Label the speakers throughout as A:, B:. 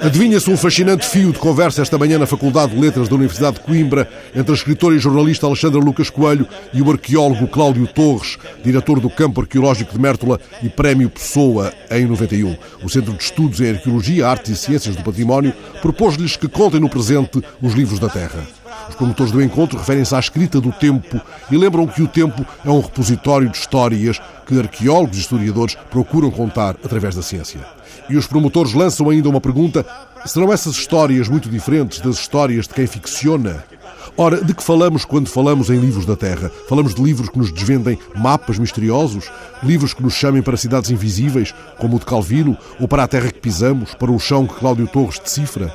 A: Adivinha-se um fascinante fio de conversa esta manhã na Faculdade de Letras da Universidade de Coimbra entre a escritora e jornalista Alexandra Lucas Coelho e o arqueólogo Cláudio Torres, diretor do Campo Arqueológico de Mértola e Prémio Pessoa em 91. O Centro de Estudos em Arqueologia, Artes e Ciências do Património propôs-lhes que contem no presente os livros da Terra. Os promotores do encontro referem-se à escrita do tempo e lembram que o tempo é um repositório de histórias que arqueólogos e historiadores procuram contar através da ciência. E os promotores lançam ainda uma pergunta: serão essas histórias muito diferentes das histórias de quem ficciona? Ora, de que falamos quando falamos em livros da Terra? Falamos de livros que nos desvendem mapas misteriosos? Livros que nos chamem para cidades invisíveis, como o de Calvino, ou para a terra que pisamos, para o chão que Cláudio Torres decifra?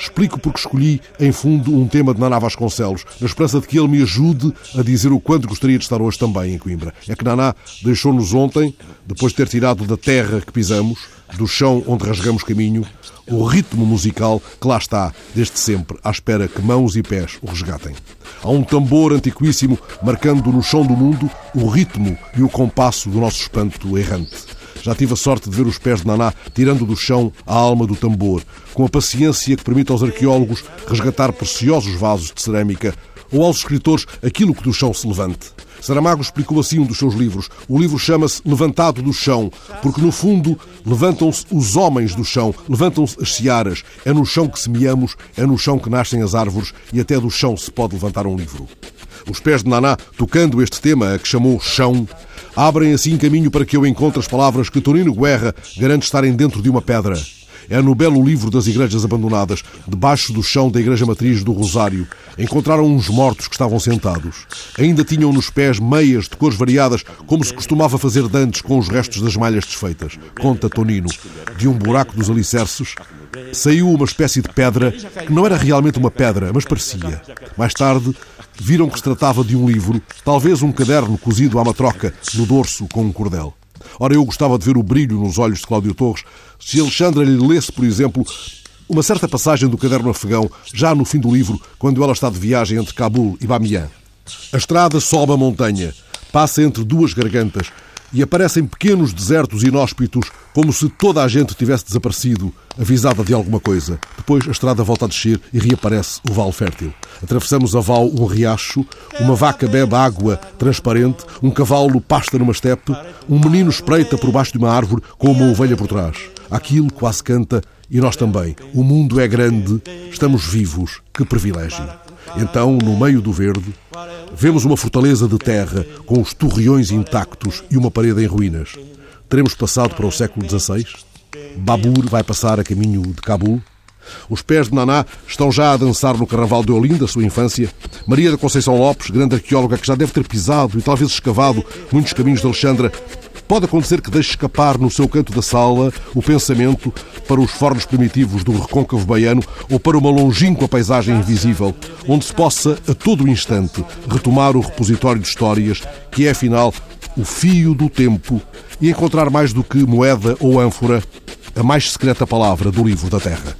A: Explico porque escolhi, em fundo, um tema de Naná Vasconcelos, na esperança de que ele me ajude a dizer o quanto gostaria de estar hoje também em Coimbra. É que Naná deixou-nos ontem, depois de ter tirado da terra que pisamos, do chão onde rasgamos caminho, o ritmo musical que lá está, desde sempre, à espera que mãos e pés o resgatem. Há um tambor antiquíssimo marcando no chão do mundo o ritmo e o compasso do nosso espanto errante. Já tive a sorte de ver os pés de Naná tirando do chão a alma do tambor, com a paciência que permite aos arqueólogos resgatar preciosos vasos de cerâmica ou aos escritores aquilo que do chão se levante. Saramago explicou assim um dos seus livros. O livro chama-se Levantado do Chão, porque no fundo levantam-se os homens do chão, levantam-se as searas. É no chão que semeamos, é no chão que nascem as árvores e até do chão se pode levantar um livro. Os pés de Naná, tocando este tema a que chamou Chão, abrem assim caminho para que eu encontre as palavras que Tonino Guerra garante estarem dentro de uma pedra. É no belo livro das igrejas abandonadas, debaixo do chão da igreja matriz do Rosário. Encontraram uns mortos que estavam sentados. Ainda tinham nos pés meias de cores variadas, como se costumava fazer dantes com os restos das malhas desfeitas. Conta Tonino. De um buraco dos alicerces saiu uma espécie de pedra que não era realmente uma pedra, mas parecia. Mais tarde, viram que se tratava de um livro, talvez um caderno cozido à matroca no dorso com um cordel. Ora, eu gostava de ver o brilho nos olhos de Cláudio Torres se Alexandra lhe lesse, por exemplo, uma certa passagem do caderno afegão, já no fim do livro, quando ela está de viagem entre Cabul e Bamiyan. A estrada sobe a montanha, passa entre duas gargantas e aparecem pequenos desertos inóspitos, como se toda a gente tivesse desaparecido, avisada de alguma coisa. Depois a estrada volta a descer e reaparece o vale fértil. Atravessamos a val um riacho, uma vaca bebe água transparente, um cavalo pasta numa estepe, um menino espreita por baixo de uma árvore com uma ovelha por trás. Aquilo quase canta e nós também. O mundo é grande, estamos vivos, que privilégio. Então, no meio do verde, vemos uma fortaleza de terra com os torreões intactos e uma parede em ruínas. Teremos passado para o século XVI? Babur vai passar a caminho de Cabul? Os pés de Naná estão já a dançar no Carnaval de Olinda, sua infância. Maria da Conceição Lopes, grande arqueóloga que já deve ter pisado e talvez escavado muitos caminhos de Alexandra, Pode acontecer que deixe escapar no seu canto da sala o pensamento para os fornos primitivos do recôncavo baiano ou para uma longínqua paisagem invisível, onde se possa, a todo instante, retomar o repositório de histórias, que é, afinal, o fio do tempo, e encontrar mais do que moeda ou ânfora, a mais secreta palavra do livro da Terra.